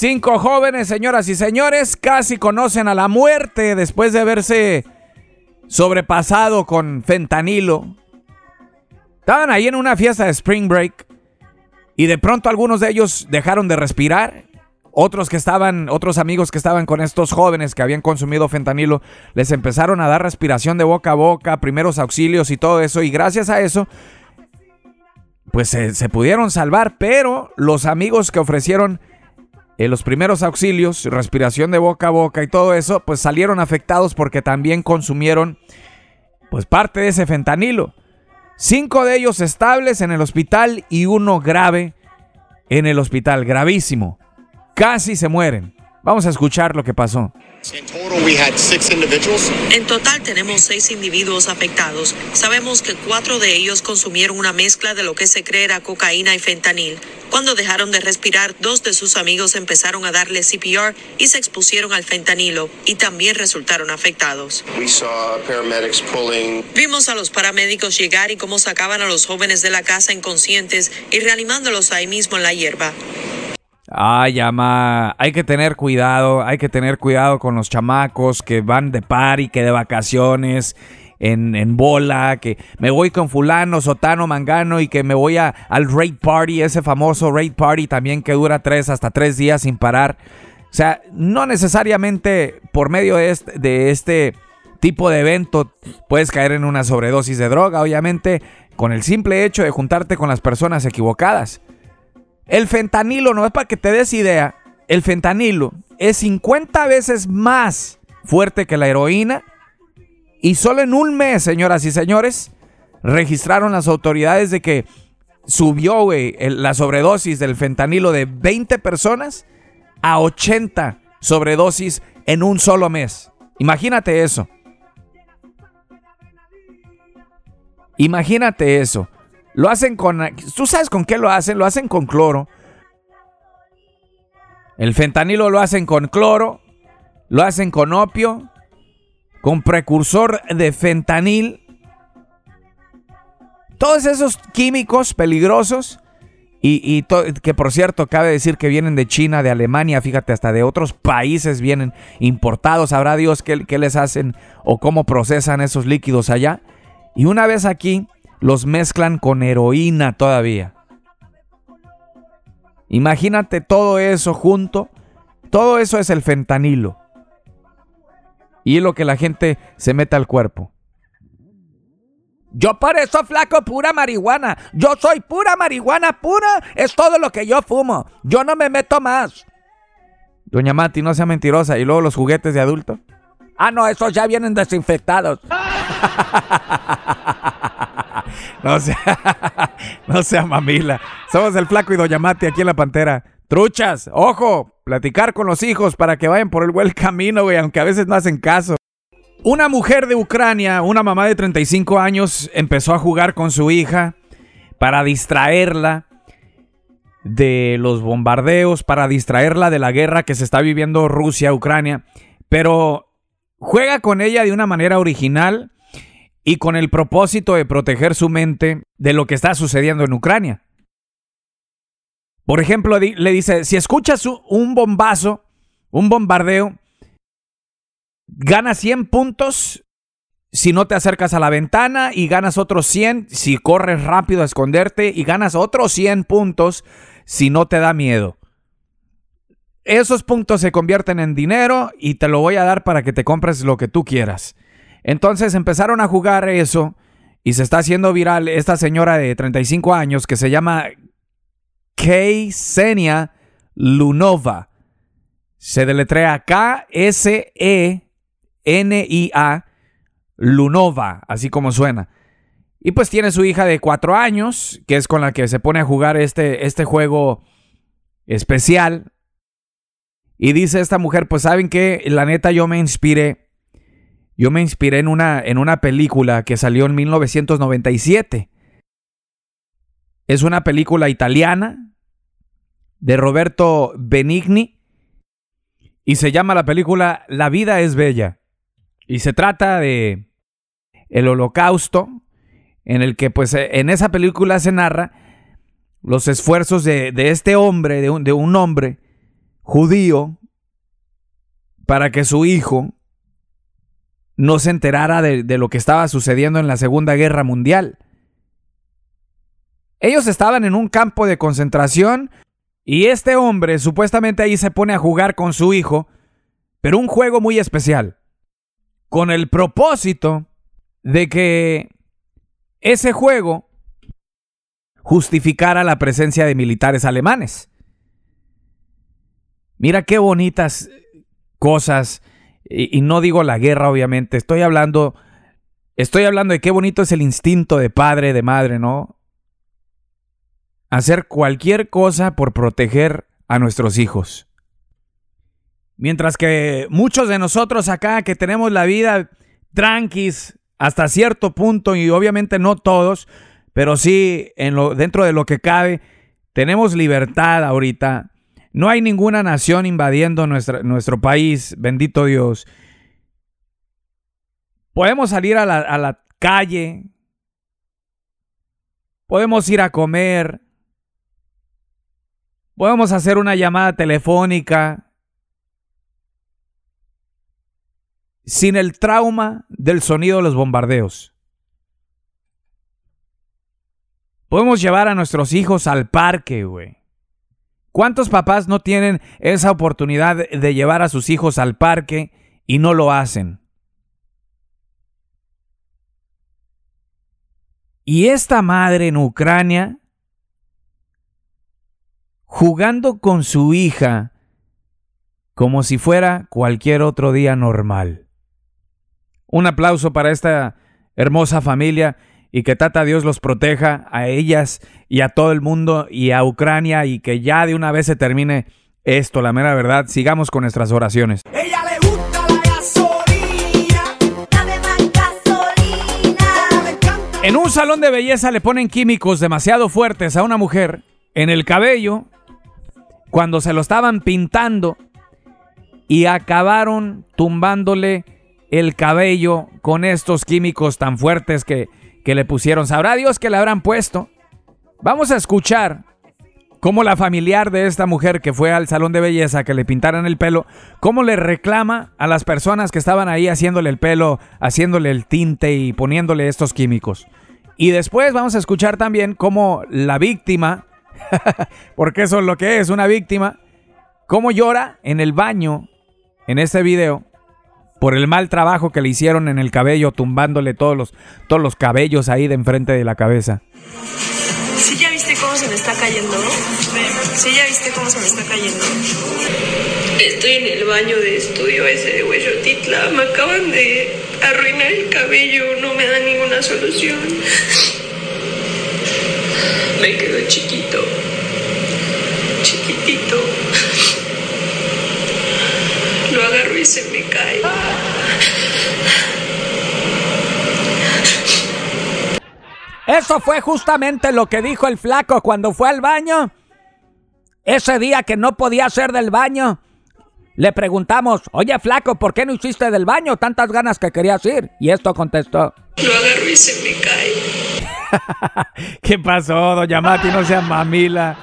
Cinco jóvenes, señoras y señores, casi conocen a la muerte después de haberse sobrepasado con fentanilo. Estaban ahí en una fiesta de Spring Break y de pronto algunos de ellos dejaron de respirar. Otros que estaban, otros amigos que estaban con estos jóvenes que habían consumido fentanilo, les empezaron a dar respiración de boca a boca, primeros auxilios y todo eso. Y gracias a eso, pues se, pudieron salvar. Pero los amigos que ofrecieron eh, los primeros auxilios, respiración de boca a boca y todo eso, pues salieron afectados porque también consumieron pues parte de ese fentanilo. Cinco de ellos estables en el hospital y uno grave en el hospital, gravísimo. Casi se mueren. Vamos a escuchar lo que pasó. En total tenemos seis individuos afectados. Sabemos que cuatro de ellos consumieron una mezcla de lo que se cree era cocaína y fentanil. Cuando dejaron de respirar, dos de sus amigos empezaron a darle CPR y se expusieron al fentanilo y también resultaron afectados. Vimos a los paramédicos llegar y cómo sacaban a los jóvenes de la casa inconscientes y reanimándolos ahí mismo en la hierba. Ay, ama, hay que tener cuidado, hay que tener cuidado con los chamacos que van de party, que de vacaciones, en, en, bola, que me voy con fulano, sotano, mangano y que me voy a, al raid party, ese famoso raid party también que dura tres hasta tres días sin parar. O sea, no necesariamente por medio de este, de este tipo de evento puedes caer en una sobredosis de droga, obviamente, con el simple hecho de juntarte con las personas equivocadas. El fentanilo, no es para que te des idea, el fentanilo es 50 veces más fuerte que la heroína y solo en un mes, señoras y señores, registraron las autoridades de que subió la sobredosis del fentanilo de 20 personas a 80 sobredosis en un solo mes. Imagínate eso. Imagínate eso. Lo hacen con... ¿Tú sabes con qué lo hacen? Lo hacen con cloro. El fentanilo lo hacen con cloro. Lo hacen con opio. Con precursor de fentanil. Todos esos químicos peligrosos. Y, que por cierto, cabe decir que vienen de China, de Alemania, fíjate, hasta de otros países vienen importados. Sabrá Dios qué, qué les hacen o cómo procesan esos líquidos allá. Y una vez aquí, los mezclan con heroína todavía. Imagínate todo eso junto. Todo eso es el fentanilo. Y es lo que la gente se mete al cuerpo. Yo por eso flaco pura marihuana. Yo soy pura marihuana pura. Es todo lo que yo fumo. Yo no me meto más. Doña Mati, no sea mentirosa. ¿Y luego los juguetes de adulto? Ah, no, esos ya vienen desinfectados. No sea, no sea mamila. Somos el flaco y Doña Mati aquí en la Pantera. Truchas, ojo, platicar con los hijos para que vayan por el buen camino, güey, aunque a veces no hacen caso. Una mujer de Ucrania, una mamá de 35 años, empezó a jugar con su hija para distraerla de los bombardeos, para distraerla de la guerra que se está viviendo Rusia-Ucrania, pero juega con ella de una manera original y con el propósito de proteger su mente de lo que está sucediendo en Ucrania. Por ejemplo, le dice, si escuchas un bombazo, un bombardeo, ganas 100 puntos si no te acercas a la ventana y ganas otros 100 si corres rápido a esconderte y ganas otros 100 puntos si no te da miedo. Esos puntos se convierten en dinero y te lo voy a dar para que te compres lo que tú quieras. Entonces empezaron a jugar eso y se está haciendo viral esta señora de 35 años que se llama Ksenia Lunova. Se deletrea K-S-E-N-I-A Lunova, así como suena. Y pues tiene su hija de 4 años, que es con la que se pone a jugar este, este juego especial. Y dice esta mujer, pues saben que la neta yo me inspiré yo me inspiré en una, en una película que salió en 1997. Es una película italiana de Roberto Benigni y se llama la película La vida es bella. Y se trata de el holocausto en el que pues en esa película se narra los esfuerzos de, este hombre, de un, de un hombre judío para que su hijo no se enterara de, lo que estaba sucediendo en la Segunda Guerra Mundial. Ellos estaban en un campo de concentración y este hombre supuestamente ahí se pone a jugar con su hijo, pero un juego muy especial, con el propósito de que ese juego justificara la presencia de militares alemanes. Mira qué bonitas cosas, y, no digo la guerra obviamente, estoy hablando, estoy hablando de qué bonito es el instinto de padre, de madre, ¿no? Hacer cualquier cosa por proteger a nuestros hijos. Mientras que muchos de nosotros acá que tenemos la vida tranquis hasta cierto punto y obviamente no todos, pero sí en lo, dentro de lo que cabe, tenemos libertad ahorita. No hay ninguna nación invadiendo nuestro país, bendito Dios. Podemos salir a la, a la calle, podemos ir a comer, podemos hacer una llamada telefónica, sin el trauma del sonido de los bombardeos. Podemos llevar a nuestros hijos al parque, güey. ¿Cuántos papás no tienen esa oportunidad de llevar a sus hijos al parque y no lo hacen? Y esta madre en Ucrania, jugando con su hija como si fuera cualquier otro día normal. Un aplauso para esta hermosa familia y que Tata Dios los proteja a ellas y a todo el mundo y a Ucrania y que ya de una vez se termine esto, la mera verdad. Sigamos con nuestras oraciones. Ella le gusta la gasolina. Dame más gasolina. Me encanta. En un salón de belleza le ponen químicos demasiado fuertes a una mujer en el cabello cuando se lo estaban pintando y acabaron tumbándole el cabello con estos químicos tan fuertes que, que le pusieron. Sabrá Dios que le habrán puesto. Vamos a escuchar cómo la familiar de esta mujer que fue al salón de belleza que le pintaran el pelo, cómo le reclama a las personas que estaban ahí haciéndole el pelo, haciéndole el tinte y poniéndole estos químicos. Y después vamos a escuchar también cómo la víctima, porque eso es lo que es, una víctima, cómo llora en el baño en este video por el mal trabajo que le hicieron en el cabello, tumbándole todos los, todos los cabellos ahí de enfrente de la cabeza. ¿Sí ya viste cómo se me está cayendo? ¿Sí ya viste cómo se me está cayendo? Estoy en el baño de estudio ese de Hueyotitla. Me acaban de arruinar el cabello. No me dan ninguna solución. Me quedo chiquito. Chiquitito. Lo agarro y se me cae. Eso fue justamente lo que dijo el flaco cuando fue al baño. Ese día que no podía hacer del baño. Le preguntamos, oye flaco, ¿por qué no hiciste del baño? Tantas ganas que querías ir. Y esto contestó. Lo agarro y se me cae. ¿Qué pasó, doña Mati? No sea mamila.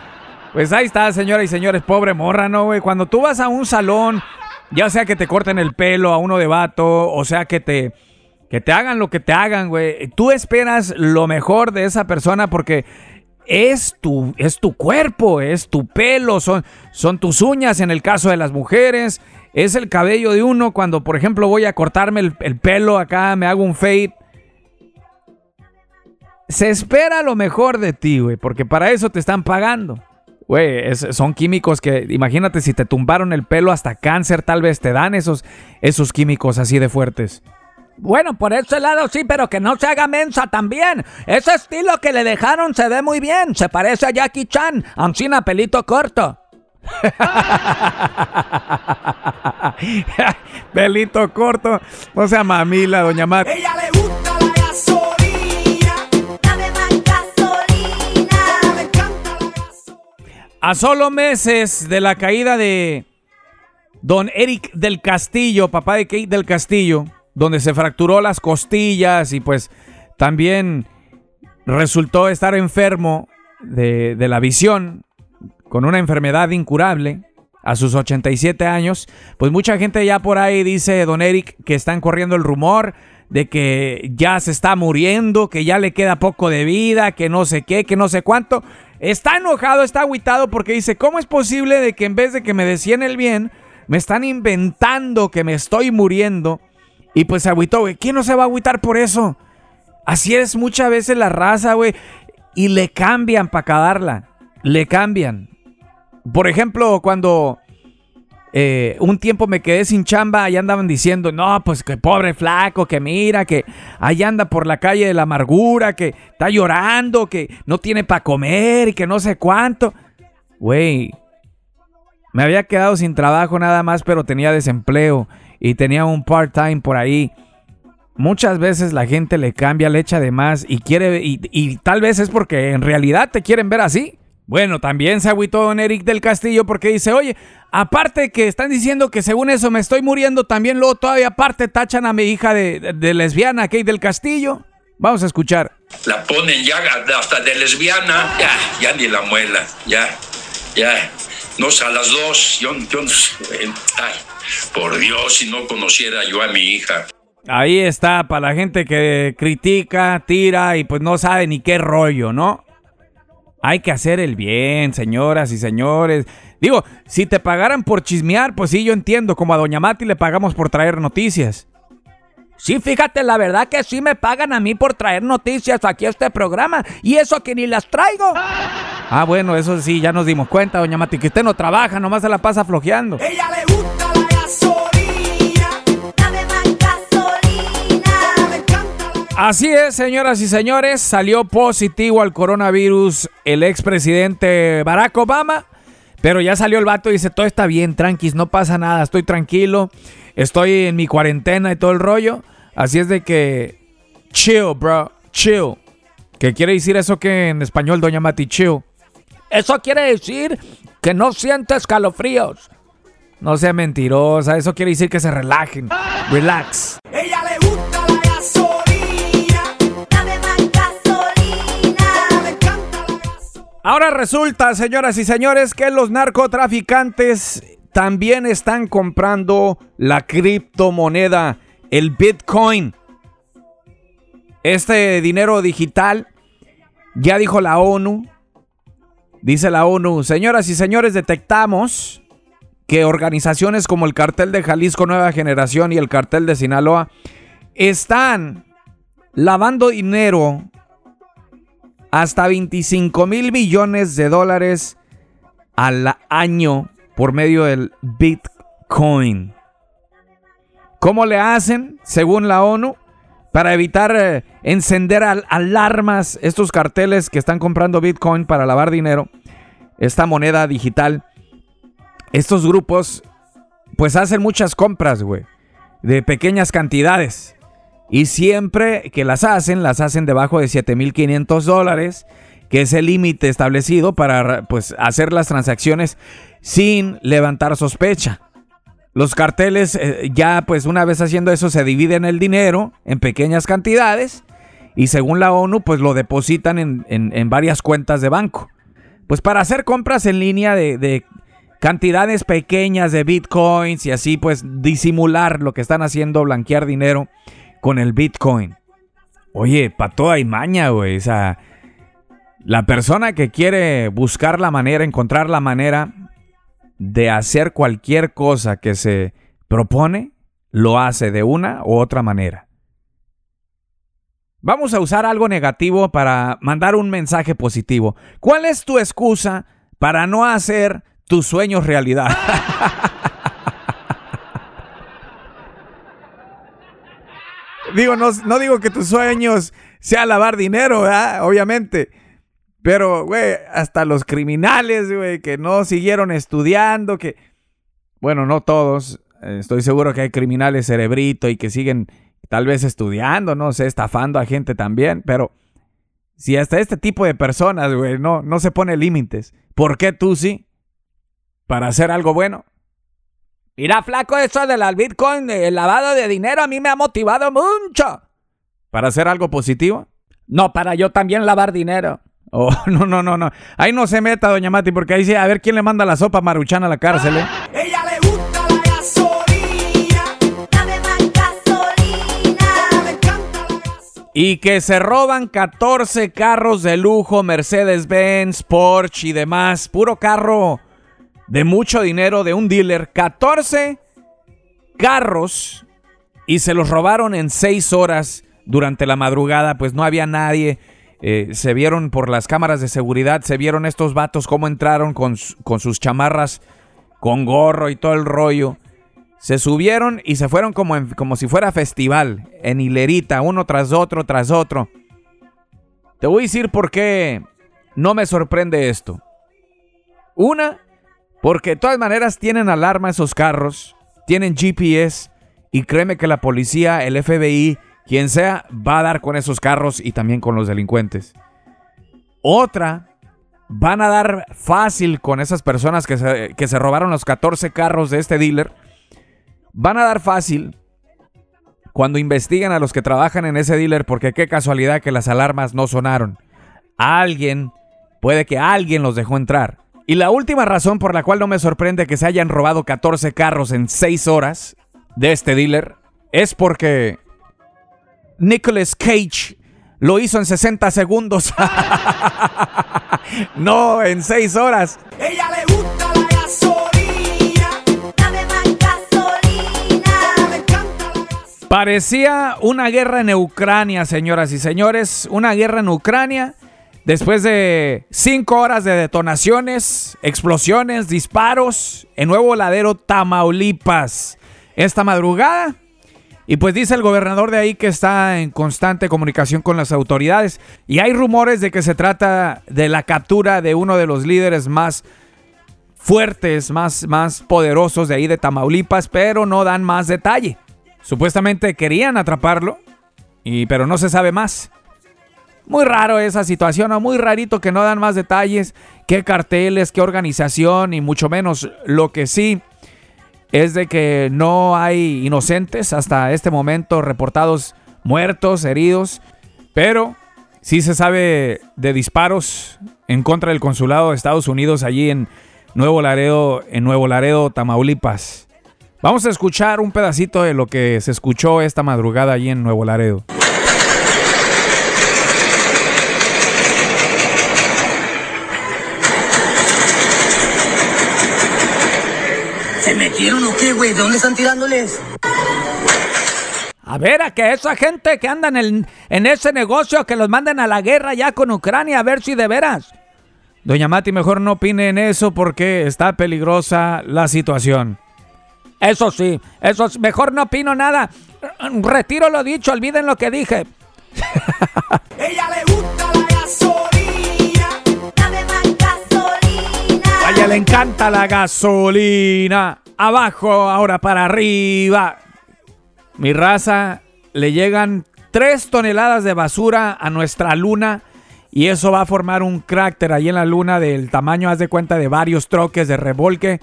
Pues ahí está, señoras y señores, pobre morra, ¿no, güey? Cuando tú vas a un salón, ya sea que te corten el pelo a uno de vato, o sea que te, que te hagan lo que te hagan, güey. Tú esperas lo mejor de esa persona porque es tu, es tu cuerpo, es tu pelo, son, son tus uñas en el caso de las mujeres, es el cabello de uno cuando, por ejemplo, voy a cortarme el, el pelo acá, me hago un fade. Se espera lo mejor de ti, güey, porque para eso te están pagando. Güey, son químicos que, imagínate si te tumbaron el pelo hasta cáncer, tal vez te dan esos, esos químicos así de fuertes. Bueno, por ese lado sí, pero que no se haga mensa también. Ese estilo que le dejaron se ve muy bien. Se parece a Jackie Chan, ancina pelito corto. pelito corto. No sea mamila, doña Mati. Ella le gusta la gasolina. Dame más gasolina. Me encanta la gasolina. A solo meses de la caída de don Eric del Castillo, papá de Kate del Castillo, donde se fracturó las costillas y pues también resultó estar enfermo de, de la visión, con una enfermedad incurable. a sus 87 años. Pues mucha gente ya por ahí dice, don Eric, que están corriendo el rumor de que ya se está muriendo, que ya le queda poco de vida, que no sé qué, que no sé cuánto. Está enojado, está agüitado porque dice, ¿cómo es posible de que en vez de que me decían el bien, me están inventando que me estoy muriendo? Y pues se agüitó, güey. ¿Quién no se va a agüitar por eso? Así es muchas veces la raza, güey. Y le cambian para cagarla. Le cambian. Por ejemplo, cuando eh, un tiempo me quedé sin chamba, allá andaban diciendo, no, pues que pobre flaco, que mira, que ahí anda por la calle de la amargura, que está llorando, que no tiene para comer y que no sé cuánto. Güey, me había quedado sin trabajo nada más, pero tenía desempleo y tenía un part-time por ahí. Muchas veces la gente le cambia, le echa de más y quiere, y, tal vez es porque en realidad te quieren ver así. Bueno, también se agüitó don Eric del Castillo porque dice, oye, aparte que están diciendo que según eso me estoy muriendo, también luego todavía aparte tachan a mi hija de, de- lesbiana, Kate del Castillo. Vamos a escuchar. La ponen ya hasta de lesbiana. Ya, ya ni la muela. Ya, ya. No a las dos. Yo, yo, eh, ay, por Dios, si no conociera yo a mi hija. Ahí está, para la gente que critica, tira y pues no sabe ni qué rollo, ¿no? Hay que hacer el bien, señoras y señores. Digo, si te pagaran por chismear, pues sí, yo entiendo, como a Doña Mati le pagamos por traer noticias. Sí, fíjate, la verdad que sí me pagan a mí por traer noticias aquí a este programa. Y eso que ni las traigo. Ah, bueno, eso sí, ya nos dimos cuenta, Doña Mati, que usted no trabaja, nomás se la pasa flojeando. Ella Así es, señoras y señores, salió positivo al coronavirus el expresidente Barack Obama, pero ya salió el vato y dice, todo está bien, tranquis, no pasa nada, estoy tranquilo, estoy en mi cuarentena y todo el rollo, así es de que, chill, bro, chill. ¿Qué quiere decir eso que en español, doña Mati, chill? Eso quiere decir que no siente escalofríos. No sea mentirosa, eso quiere decir que se relajen. Relax. Ahora resulta, señoras y señores, que los narcotraficantes también están comprando la criptomoneda, el Bitcoin. Este dinero digital, ya dijo la ONU, dice la ONU, señoras y señores, detectamos que organizaciones como el cartel de Jalisco Nueva Generación y el cartel de Sinaloa están lavando dinero hasta 25 mil millones de dólares al año por medio del Bitcoin. ¿Cómo le hacen, según la ONU, para evitar eh, encender al- alarmas estos carteles que están comprando Bitcoin para lavar dinero, esta moneda digital? Estos grupos, pues hacen muchas compras, güey, de pequeñas cantidades. Y siempre que las hacen, las hacen debajo de 7.500 dólares, que es el límite establecido para pues, hacer las transacciones sin levantar sospecha. Los carteles eh, ya pues una vez haciendo eso se dividen el dinero en pequeñas cantidades y según la ONU pues lo depositan en, en- en varias cuentas de banco. Pues para hacer compras en línea de, de cantidades pequeñas de bitcoins y así pues disimular lo que están haciendo, blanquear dinero con el bitcoin. Oye, pa' toda hay maña, güey. O sea, la persona que quiere buscar la manera, encontrar la manera de hacer cualquier cosa que se propone, lo hace de una u otra manera. Vamos a usar algo negativo para mandar un mensaje positivo. ¿Cuál es tu excusa para no hacer tus sueños realidad? digo, no, no digo que tus sueños sea lavar dinero. Obviamente. Pero, güey, hasta los criminales, güey, que no siguieron estudiando, que... Bueno, no todos. eh, Estoy seguro que hay criminales cerebrito y que siguen tal vez estudiando, no sé, estafando a gente también, pero si hasta este tipo de personas, güey, no, no se pone límites, ¿por qué tú sí? Para hacer algo bueno. Mira, flaco, eso del Bitcoin, el lavado de dinero, a mí me ha motivado mucho. ¿Para hacer algo positivo? No, para yo también lavar dinero. Oh, no, no, no, no. Ahí no se meta, doña Mati, porque ahí sí, a ver quién le manda la sopa maruchana a la cárcel, ¿eh? Ella le gusta la gasolina. Dame más gasolina. Me encanta la gasolina. Y que se roban 14 carros de lujo, Mercedes-Benz, Porsche y demás. Puro carro de mucho dinero de un dealer. 14 carros y se los robaron en 6 horas durante la madrugada. Pues no había nadie. Eh, se vieron por las cámaras de seguridad, se vieron estos vatos cómo entraron con, con sus chamarras, con gorro y todo el rollo. Se subieron y se fueron como, como si fuera festival, en hilerita, uno tras otro, tras otro. Te voy a decir por qué no me sorprende esto. Una, porque de todas maneras tienen alarma esos carros, tienen GPS y créeme que la policía, el FBI, quien sea, va a dar con esos carros y también con los delincuentes. Otra, van a dar fácil con esas personas que se, que se robaron los 14 carros de este dealer. Van a dar fácil cuando investigan a los que trabajan en ese dealer porque qué casualidad que las alarmas no sonaron. Alguien, puede que alguien los dejó entrar. Y la última razón por la cual no me sorprende que se hayan robado 14 carros en 6 horas de este dealer es porque Nicolas Cage lo hizo en 60 segundos. no, en 6 horas. Ella le gusta la gasolina. Dame más gasolina. Me encanta la gasolina. Parecía una guerra en Ucrania, señoras y señores. Una guerra en Ucrania. Después de cinco horas de detonaciones, explosiones, disparos en Nuevo Ladero, Tamaulipas. Esta madrugada. Y pues dice el gobernador de ahí que está en constante comunicación con las autoridades. Y hay rumores de que se trata de la captura de uno de los líderes más fuertes, más, más poderosos de ahí de Tamaulipas, pero no dan más detalle. Supuestamente querían atraparlo, y, pero no se sabe más. Muy raro esa situación, ¿no? muy rarito que no dan más detalles, qué carteles, qué organización y mucho menos. Lo que sí es de que no hay inocentes hasta este momento reportados muertos, heridos, pero sí se sabe de disparos en contra del consulado de Estados Unidos allí en Nuevo Laredo, en Nuevo Laredo, Tamaulipas. Vamos a escuchar un pedacito de lo que se escuchó esta madrugada allí en Nuevo Laredo. ¿Se metieron o qué, güey? ¿De dónde están tirándoles? A ver, a que esa gente que anda en, el- en ese negocio, que los manden a la guerra ya con Ucrania, a ver si de veras. Doña Mati, mejor no opine en eso porque está peligrosa la situación. Eso sí, eso sí, mejor no opino nada. Retiro lo dicho, olviden lo que dije. Ella le gusta la gasolina. Dame más gasolina. A ella le encanta la gasolina. Abajo, ahora para arriba. Mi raza, le llegan 3 toneladas de basura a nuestra luna. Y eso va a formar un cráter ahí en la luna del tamaño, haz de cuenta, de varios troques de remolque.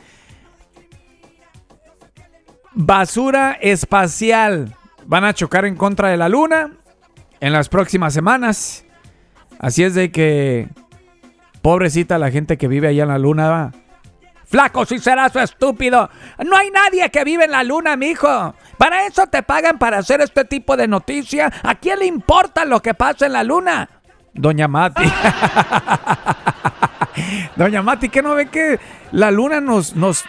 Basura espacial. Van a chocar en contra de la luna en las próximas semanas. Así es de que Pobrecita la gente que vive allá en la luna. Flaco, su estúpido. No hay nadie que vive en la luna, mijo. Para eso te pagan para hacer este tipo de noticias. ¿A quién le importa lo que pasa en la luna? Doña Mati. Doña Mati, ¿qué no ve que la luna nos, nos...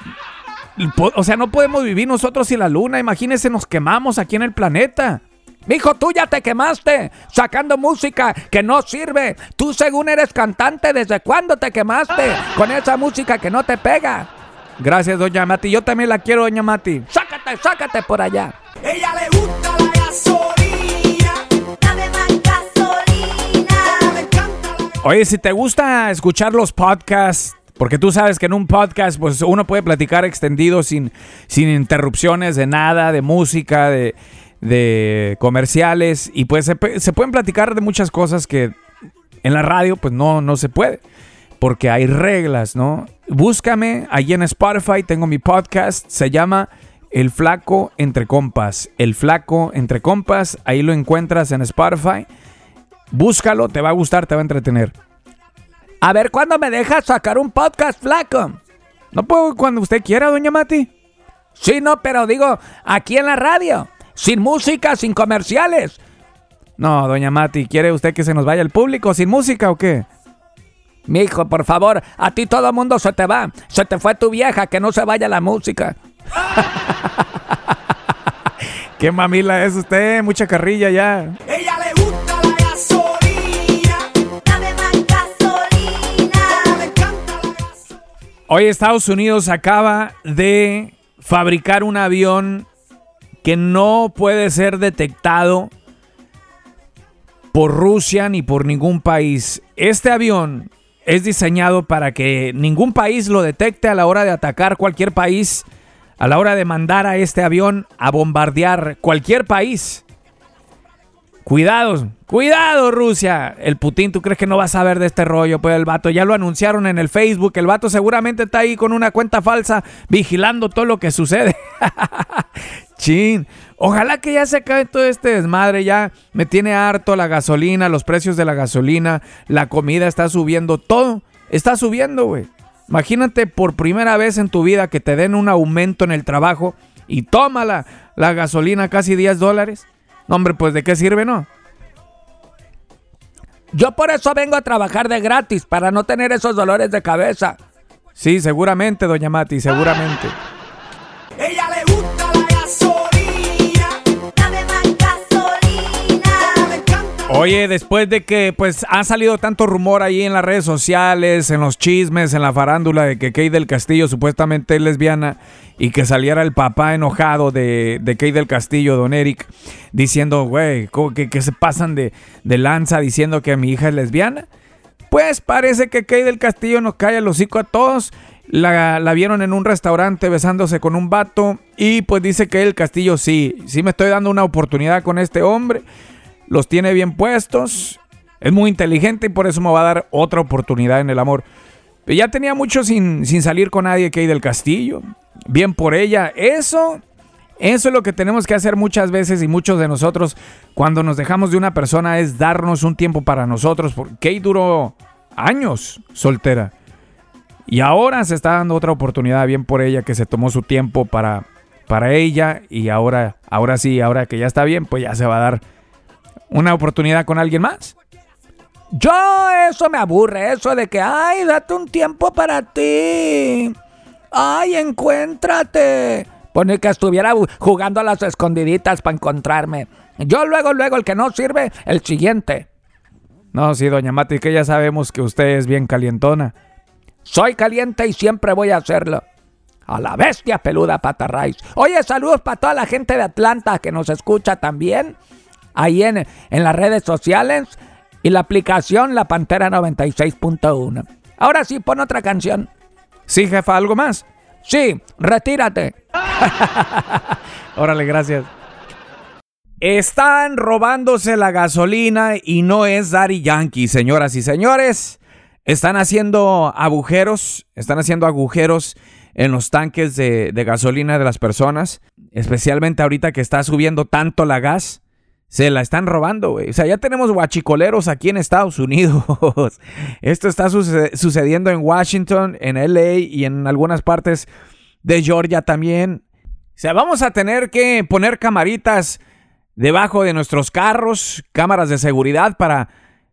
O sea, no podemos vivir nosotros sin la luna. Imagínense, nos quemamos aquí en el planeta. Mijo, tú ya te quemaste sacando música que no sirve. Tú según eres cantante, ¿desde cuándo te quemaste con esa música que no te pega? Gracias, doña Mati. Yo también la quiero, doña Mati. Sácate, sácate por allá. Ella le gusta la gasolina. Dame más gasolina. Me encanta la. Oye, si te gusta escuchar los podcasts, porque tú sabes que en un podcast pues uno puede platicar extendido sin, sin interrupciones de nada, de música, de, de comerciales, y pues se, se pueden platicar de muchas cosas que en la radio pues no, no se puede, porque hay reglas, ¿no? Búscame allí en Spotify, tengo mi podcast, se llama El Flaco Entre Compas, El Flaco Entre Compas, ahí lo encuentras en Spotify. Búscalo, te va a gustar, te va a entretener. A ver cuándo me dejas sacar un podcast, flaco. No puedo cuando usted quiera, doña Mati. Sí, no, pero digo, aquí en la radio. Sin música, sin comerciales. No, doña Mati, ¿quiere usted que se nos vaya el público sin música o qué? Mi hijo, por favor, a ti todo el mundo se te va. Se te fue tu vieja, que no se vaya la música. ¿Qué mamila es usted? Mucha carrilla ya. Ella le gusta la gasolina. Dame más gasolina. Me encanta la gasolina. Hoy Estados Unidos acaba de fabricar un avión que no puede ser detectado por Rusia ni por ningún país. Este avión es diseñado para que ningún país lo detecte a la hora de atacar cualquier país, a la hora de mandar a este avión a bombardear cualquier país. Cuidado, cuidado Rusia. El Putin, ¿tú crees que no va a saber de este rollo? Pues el vato ya lo anunciaron en el Facebook. El vato seguramente está ahí con una cuenta falsa vigilando todo lo que sucede. Chin. Ojalá que ya se acabe todo este desmadre. Ya me tiene harto la gasolina, los precios de la gasolina, la comida está subiendo, todo está subiendo, güey. Imagínate por primera vez en tu vida que te den un aumento en el trabajo y tómala la gasolina casi 10 dólares. No, hombre, pues de qué sirve, ¿no? Yo por eso vengo a trabajar de gratis, para no tener esos dolores de cabeza. Sí, seguramente, doña Mati, seguramente. Ella le Oye, después de que pues ha salido tanto rumor ahí en las redes sociales, en los chismes, en la farándula de que Kay del Castillo supuestamente es lesbiana y que saliera el papá enojado de, de Kay del Castillo, don Eric, diciendo, güey, ¿cómo que, que se pasan de, de lanza diciendo que mi hija es lesbiana? Pues parece que Kay del Castillo nos cae el hocico a todos. La, la vieron en un restaurante besándose con un vato y pues dice que el Castillo sí, sí me estoy dando una oportunidad con este hombre los tiene bien puestos, es muy inteligente y por eso me va a dar otra oportunidad en el amor. Ya tenía mucho sin, sin salir con nadie que hay del castillo. Bien por ella. Eso, eso es lo que tenemos que hacer muchas veces y muchos de nosotros cuando nos dejamos de una persona es darnos un tiempo para nosotros. Porque Kay duró años soltera. Y ahora se está dando otra oportunidad bien por ella que se tomó su tiempo para, para ella y ahora, ahora sí, ahora que ya está bien, pues ya se va a dar una oportunidad con alguien más. Yo eso me aburre, eso de que, ay, date un tiempo para ti. Ay, encuéntrate. Pone que estuviera jugando a las escondiditas para encontrarme. Yo luego, luego, el que no sirve, el siguiente. No, sí, doña Mati, que ya sabemos que usted es bien calientona. Soy caliente y siempre voy a hacerlo. A la bestia peluda Patarrays. Oye, saludos para toda la gente de Atlanta que nos escucha también. Ahí en, en las redes sociales y la aplicación La Pantera 96.1. Ahora sí, pon otra canción. Sí, jefa, ¿algo más? Sí, retírate. Órale, gracias. Están robándose la gasolina y no es Daddy Yankee, señoras y señores. Están haciendo agujeros, están haciendo agujeros en los tanques de, de gasolina de las personas, especialmente ahorita que está subiendo tanto la gas. Se la están robando, güey. O sea, ya tenemos guachicoleros aquí en Estados Unidos. Esto está suce- sucediendo en Washington, en LA y en algunas partes de Georgia también. O sea, vamos a tener que poner camaritas debajo de nuestros carros, cámaras de seguridad para,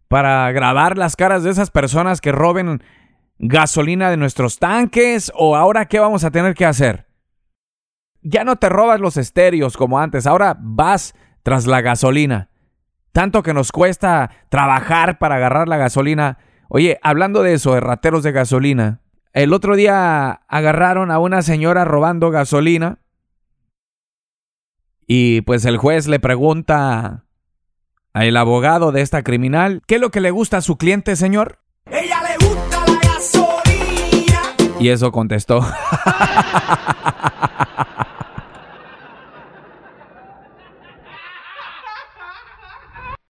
para grabar las caras de esas personas que roben gasolina de nuestros tanques. O ahora, ¿qué vamos a tener que hacer? Ya no te robas los estéreos como antes, ahora vas tras la gasolina. Tanto que nos cuesta trabajar para agarrar la gasolina. Oye, hablando de eso, de rateros de gasolina, el otro día agarraron a una señora robando gasolina. Y pues el juez le pregunta al abogado de esta criminal, ¿qué es lo que le gusta a su cliente, señor? Ella le gusta la gasolina. Y eso contestó.